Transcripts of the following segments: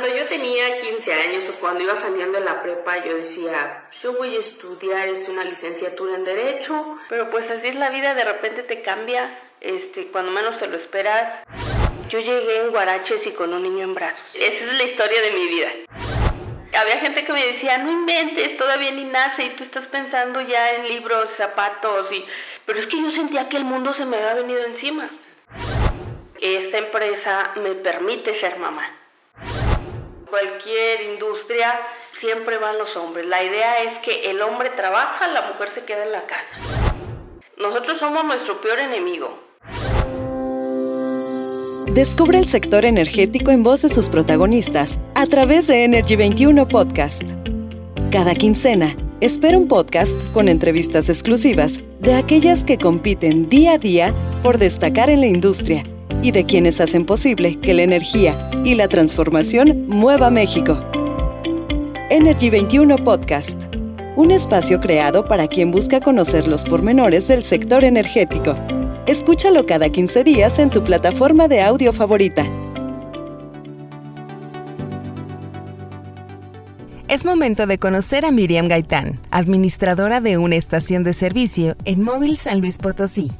Cuando yo tenía 15 años o cuando iba saliendo de la prepa, yo decía, yo voy a estudiar este, una licenciatura en Derecho, pero pues así es la vida, de repente te cambia, este, cuando menos te lo esperas. Yo llegué en guaraches y con un niño en brazos. Esa es la historia de mi vida. Había gente que me decía, no inventes, todavía ni nace y tú estás pensando ya en libros, zapatos, y... pero es que yo sentía que el mundo se me había venido encima. Esta empresa me permite ser mamá cualquier industria siempre van los hombres. La idea es que el hombre trabaja, la mujer se queda en la casa. Nosotros somos nuestro peor enemigo. Descubre el sector energético en voz de sus protagonistas a través de Energy 21 Podcast. Cada quincena, espera un podcast con entrevistas exclusivas de aquellas que compiten día a día por destacar en la industria y de quienes hacen posible que la energía y la transformación mueva México. Energy 21 Podcast, un espacio creado para quien busca conocer los pormenores del sector energético. Escúchalo cada 15 días en tu plataforma de audio favorita. Es momento de conocer a Miriam Gaitán, administradora de una estación de servicio en Móvil San Luis Potosí.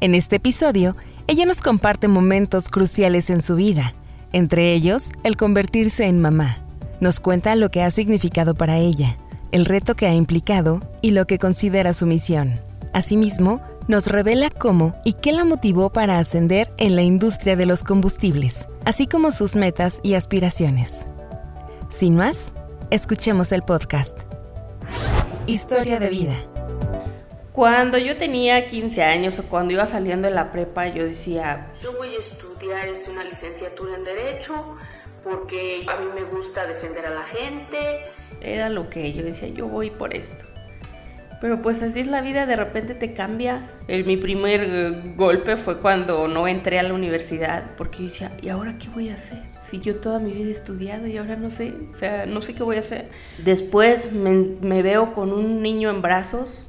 En este episodio, ella nos comparte momentos cruciales en su vida, entre ellos el convertirse en mamá. Nos cuenta lo que ha significado para ella, el reto que ha implicado y lo que considera su misión. Asimismo, nos revela cómo y qué la motivó para ascender en la industria de los combustibles, así como sus metas y aspiraciones. Sin más, escuchemos el podcast. Historia de vida. Cuando yo tenía 15 años o cuando iba saliendo de la prepa, yo decía, yo voy a estudiar una licenciatura en Derecho porque a mí me gusta defender a la gente. Era lo que yo decía, yo voy por esto. Pero pues así es la vida, de repente te cambia. El, mi primer eh, golpe fue cuando no entré a la universidad, porque yo decía, ¿y ahora qué voy a hacer? Si yo toda mi vida he estudiado y ahora no sé, o sea, no sé qué voy a hacer. Después me, me veo con un niño en brazos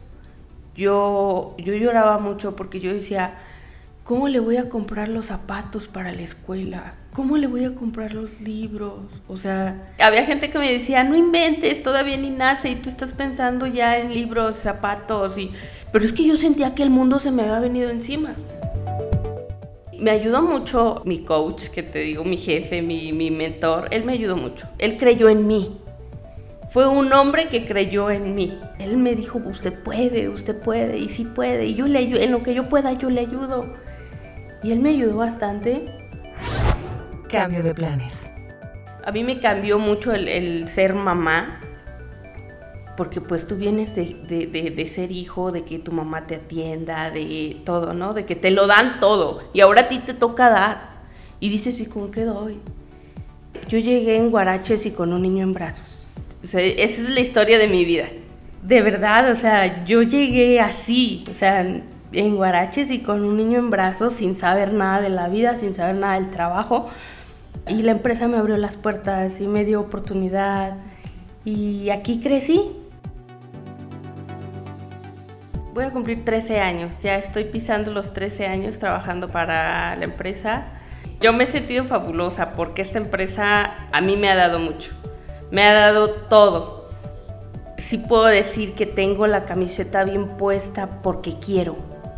yo, yo lloraba mucho porque yo decía, ¿cómo le voy a comprar los zapatos para la escuela? ¿Cómo le voy a comprar los libros? O sea, había gente que me decía, no inventes, todavía ni nace y tú estás pensando ya en libros, zapatos y... Pero es que yo sentía que el mundo se me había venido encima. Me ayudó mucho mi coach, que te digo, mi jefe, mi, mi mentor, él me ayudó mucho. Él creyó en mí. Fue un hombre que creyó en mí. Él me dijo, usted puede, usted puede, y sí puede, y yo le ayudo, en lo que yo pueda, yo le ayudo. Y él me ayudó bastante. Cambio de planes. A mí me cambió mucho el, ser mamá, porque pues tú vienes de, ser hijo, de que tu mamá te atienda, de todo, ¿no? De que te lo dan todo, y ahora a ti te toca dar. Y dices, ¿y con qué doy? Yo llegué en guaraches y con un niño en brazos esa es la historia de mi vida. De verdad, o sea, yo llegué así, o sea, en Guaraches y con un niño en brazos, sin saber nada de la vida, sin saber nada del trabajo. Y la empresa me abrió las puertas y me dio oportunidad. Y aquí crecí. Voy a cumplir 13 años, ya estoy pisando los 13 años trabajando para la empresa. Yo me he sentido fabulosa porque esta empresa a mí me ha dado mucho me ha dado todo. Sí puedo decir que tengo la camiseta bien puesta porque quiero,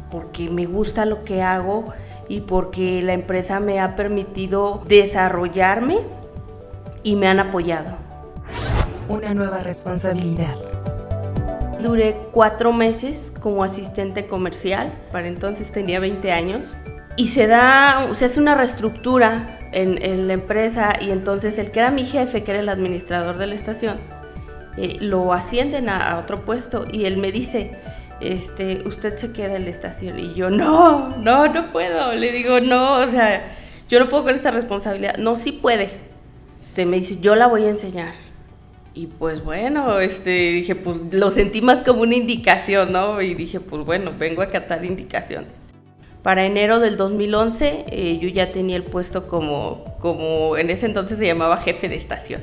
porque me gusta lo que hago y porque la empresa me ha permitido desarrollarme y me han apoyado. Una nueva responsabilidad. Duré cuatro meses como asistente comercial, para entonces tenía 20 años, y se da, se hace una reestructura en, la empresa y entonces el que era mi jefe, que era el administrador de la estación, eh, lo ascienden a, otro puesto y él me dice, este, usted se queda en la estación y yo, no, no, no puedo, le digo, no, o sea, yo no puedo con esta responsabilidad, no, sí puede. Este, me dice, yo la voy a enseñar. Y pues bueno, este, dije, pues lo sentí más como una indicación, ¿no? Y dije, pues bueno, vengo a acatar indicaciones. Para enero del 2011 eh, yo ya tenía el puesto como, como en ese entonces se llamaba jefe de estación.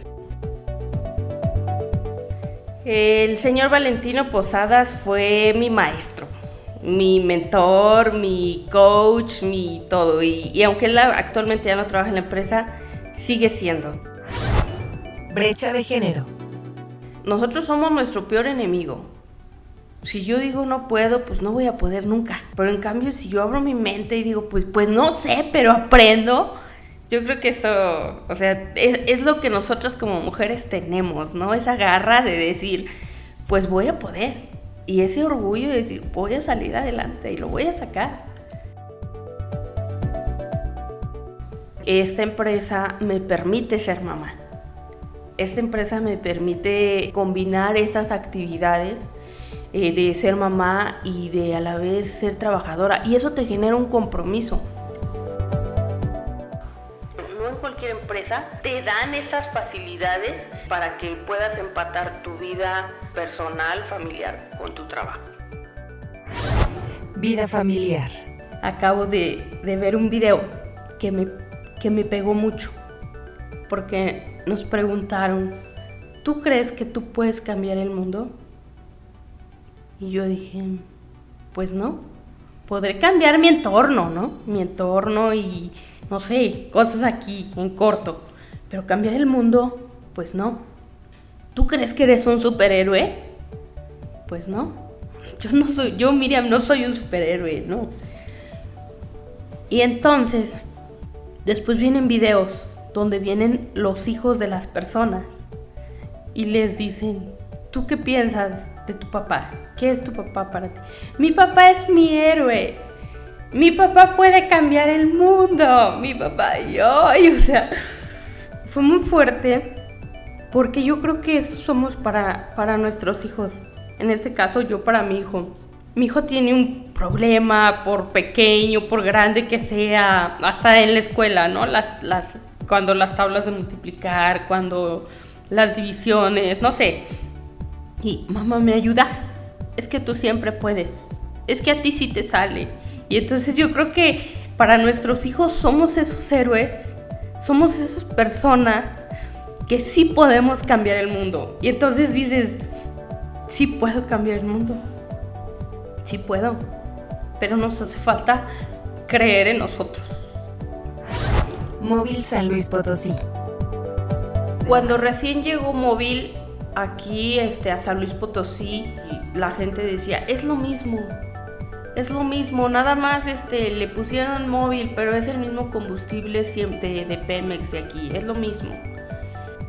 El señor Valentino Posadas fue mi maestro, mi mentor, mi coach, mi todo. Y, y aunque él actualmente ya no trabaja en la empresa, sigue siendo. Brecha de género. Nosotros somos nuestro peor enemigo. Si yo digo no puedo, pues no voy a poder nunca. Pero en cambio, si yo abro mi mente y digo, pues, pues no sé, pero aprendo, yo creo que eso, o sea, es, lo que nosotros como mujeres tenemos, ¿no? Esa garra de decir, pues voy a poder. Y ese orgullo de decir, voy a salir adelante y lo voy a sacar. Esta empresa me permite ser mamá. Esta empresa me permite combinar esas actividades eh, de ser mamá y de a la vez ser trabajadora. Y eso te genera un compromiso. No en cualquier empresa te dan esas facilidades para que puedas empatar tu vida personal, familiar con tu trabajo. Vida familiar. Acabo de, de ver un video que me, que me pegó mucho porque nos preguntaron, ¿tú crees que tú puedes cambiar el mundo? Y yo dije, pues no, podré cambiar mi entorno, ¿no? Mi entorno y, no sé, cosas aquí, en corto. Pero cambiar el mundo, pues no. ¿Tú crees que eres un superhéroe? Pues no. Yo no soy, yo Miriam no soy un superhéroe, ¿no? Y entonces, después vienen videos donde vienen los hijos de las personas y les dicen, ¿tú qué piensas de tu papá? ¿Qué es tu papá para ti? Mi papá es mi héroe. Mi papá puede cambiar el mundo. Mi papá y yo. o sea, fue muy fuerte porque yo creo que eso somos para, para nuestros hijos. En este caso, yo para mi hijo. Mi hijo tiene un problema, por pequeño, por grande que sea, hasta en la escuela, ¿no? Las, las, cuando las tablas de multiplicar, cuando las divisiones, no sé. Y mamá, ¿me ayudas? Es que tú siempre puedes. Es que a ti sí te sale. Y entonces yo creo que para nuestros hijos somos esos héroes, somos esas personas que sí podemos cambiar el mundo. Y entonces dices, sí puedo cambiar el mundo. Sí puedo. Pero nos hace falta creer en nosotros. Móvil San Luis Potosí. Cuando recién llegó Móvil aquí este, a San Luis Potosí, la gente decía, es lo mismo, es lo mismo, nada más este, le pusieron móvil, pero es el mismo combustible siempre de Pemex de aquí, es lo mismo.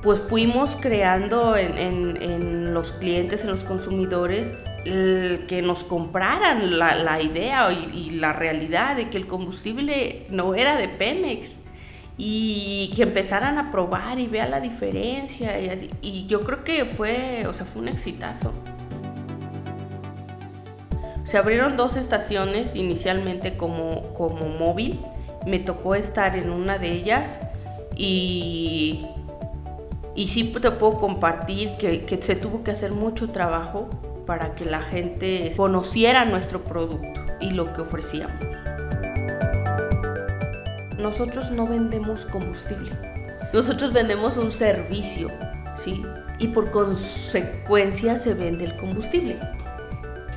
Pues fuimos creando en, los clientes, en los consumidores, que nos compraran la, idea y, la realidad de que el combustible no era de Pemex y que empezaran a probar y vean la diferencia y yo creo que fue, o sea, fue un exitazo. Se abrieron dos estaciones inicialmente como, como móvil. Me tocó estar en una de ellas y, y sí te puedo compartir que se tuvo que hacer mucho trabajo para que la gente conociera nuestro producto y lo que ofrecíamos. Nosotros no vendemos combustible, nosotros vendemos un servicio, ¿sí? Y por consecuencia se vende el combustible.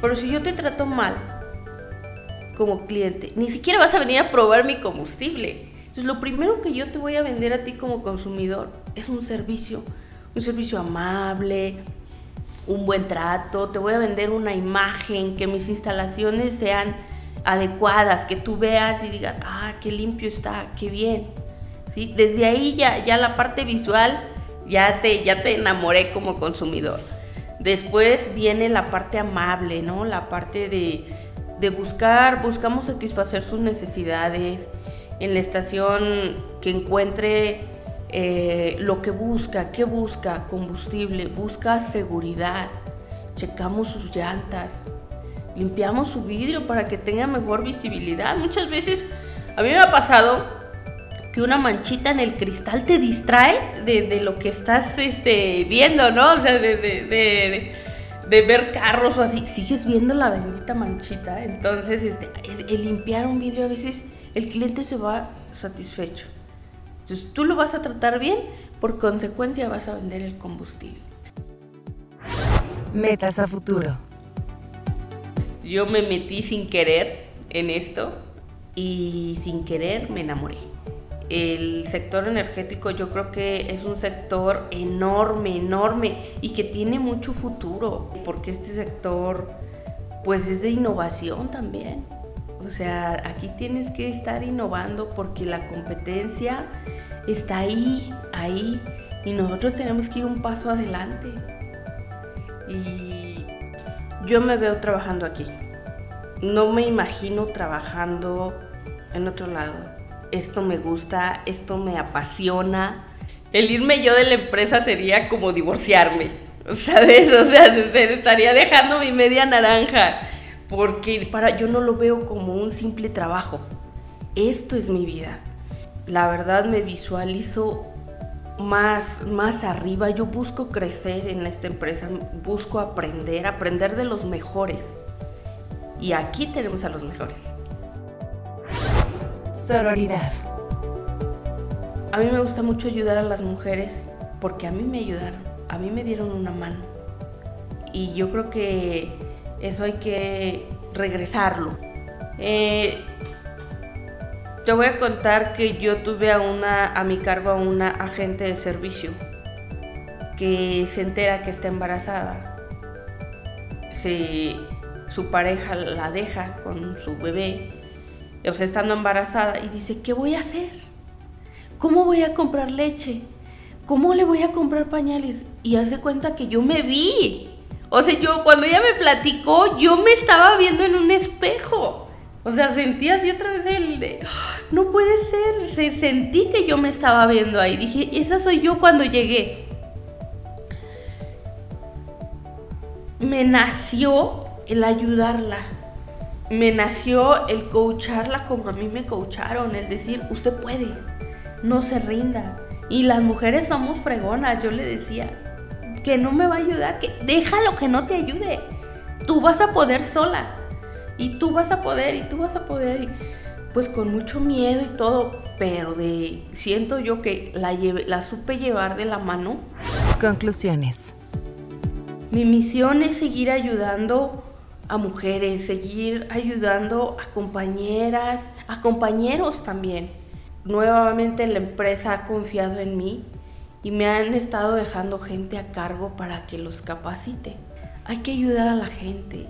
Pero si yo te trato mal como cliente, ni siquiera vas a venir a probar mi combustible. Entonces lo primero que yo te voy a vender a ti como consumidor es un servicio, un servicio amable, un buen trato, te voy a vender una imagen, que mis instalaciones sean adecuadas, que tú veas y digas, ah, qué limpio está, qué bien. ¿Sí? Desde ahí ya, ya la parte visual ya te, ya te enamoré como consumidor. Después viene la parte amable, ¿no? La parte de, buscar, buscamos satisfacer sus necesidades en la estación que encuentre eh, lo que busca, qué busca, combustible, busca seguridad, checamos sus llantas, limpiamos su vidrio para que tenga mejor visibilidad. Muchas veces a mí me ha pasado que una manchita en el cristal te distrae de, lo que estás este, viendo, ¿no? O sea, de, ver carros o así. Sigues viendo la bendita manchita. Entonces, este, el, limpiar un vidrio a veces el cliente se va satisfecho. Entonces, tú lo vas a tratar bien, por consecuencia vas a vender el combustible. Metas a futuro. Yo me metí sin querer en esto y sin querer me enamoré el sector energético yo creo que es un sector enorme, enorme y que tiene mucho futuro, porque este sector pues es de innovación también. O sea, aquí tienes que estar innovando porque la competencia está ahí, ahí, y nosotros tenemos que ir un paso adelante. Y yo me veo trabajando aquí. No me imagino trabajando en otro lado esto me gusta, esto me apasiona. El irme yo de la empresa sería como divorciarme, ¿sabes? O sea, estaría dejando mi media naranja, porque para yo no lo veo como un simple trabajo. Esto es mi vida. La verdad me visualizo más, más arriba. Yo busco crecer en esta empresa, busco aprender, aprender de los mejores. Y aquí tenemos a los mejores. Sororidad. A mí me gusta mucho ayudar a las mujeres porque a mí me ayudaron, a mí me dieron una mano. Y yo creo que eso hay que regresarlo. Eh, te voy a contar que yo tuve a, una, a mi cargo a una agente de servicio que se entera que está embarazada. su pareja la deja con su bebé o sea, estando embarazada, y dice, ¿qué voy a hacer? ¿Cómo voy a comprar leche? ¿Cómo le voy a comprar pañales? Y hace cuenta que yo me vi. O sea, yo cuando ella me platicó, yo me estaba viendo en un espejo. O sea, sentí así otra vez el de, no puede ser, se, sentí que yo me estaba viendo ahí. Dije, esa soy yo cuando llegué. Me nació el ayudarla me nació el coacharla como a mí me coacharon, el decir, usted puede, no se rinda. Y las mujeres somos fregonas, yo le decía, que no me va a ayudar, que déjalo que no te ayude. Tú vas a poder sola. Y tú vas a poder, y tú vas a poder. pues con mucho miedo y todo, pero de siento yo que la, la supe llevar de la mano. Conclusiones. Mi misión es seguir ayudando a mujeres, seguir ayudando a compañeras, a compañeros también. Nuevamente la empresa ha confiado en mí y me han estado dejando gente a cargo para que los capacite. Hay que ayudar a la gente.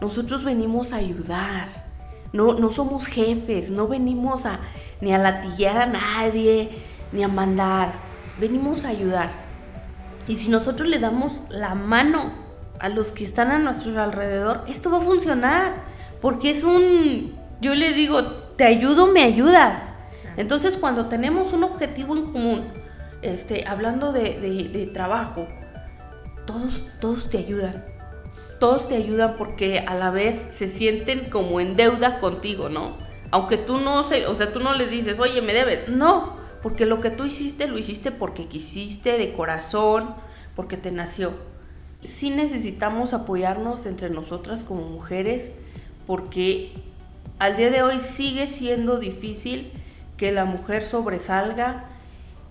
Nosotros venimos a ayudar. No, no somos jefes, no venimos a ni a latillar a nadie, ni a mandar. Venimos a ayudar. Y si nosotros le damos la mano a los que están a nuestro alrededor, esto va a funcionar. Porque es un, yo le digo, te ayudo, me ayudas. Entonces cuando tenemos un objetivo en común, este, hablando de, trabajo, todos, todos te ayudan. Todos te ayudan porque a la vez se sienten como en deuda contigo, ¿no? Aunque tú no se, o sea, tú no les dices, oye, me debes. No, porque lo que tú hiciste lo hiciste porque quisiste, de corazón, porque te nació sí necesitamos apoyarnos entre nosotras como mujeres porque al día de hoy sigue siendo difícil que la mujer sobresalga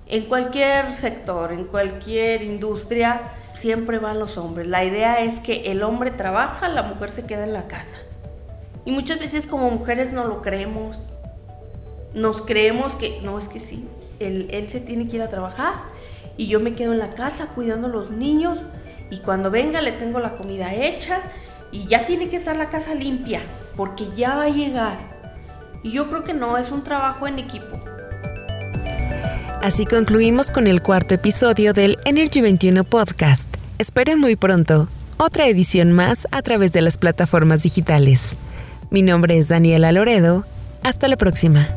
en cualquier sector, en cualquier industria, siempre van los hombres. La idea es que el hombre trabaja, la mujer se queda en la casa. Y muchas veces como mujeres no lo creemos. Nos creemos que, no, es que sí, él, se tiene que ir a trabajar y yo me quedo en la casa cuidando a los niños y cuando venga le tengo la comida hecha y ya tiene que estar la casa limpia porque ya va a llegar. Y yo creo que no, es un trabajo en equipo. Así concluimos con el cuarto episodio del Energy 21 Podcast. Esperen muy pronto otra edición más a través de las plataformas digitales. Mi nombre es Daniela Loredo. Hasta la próxima.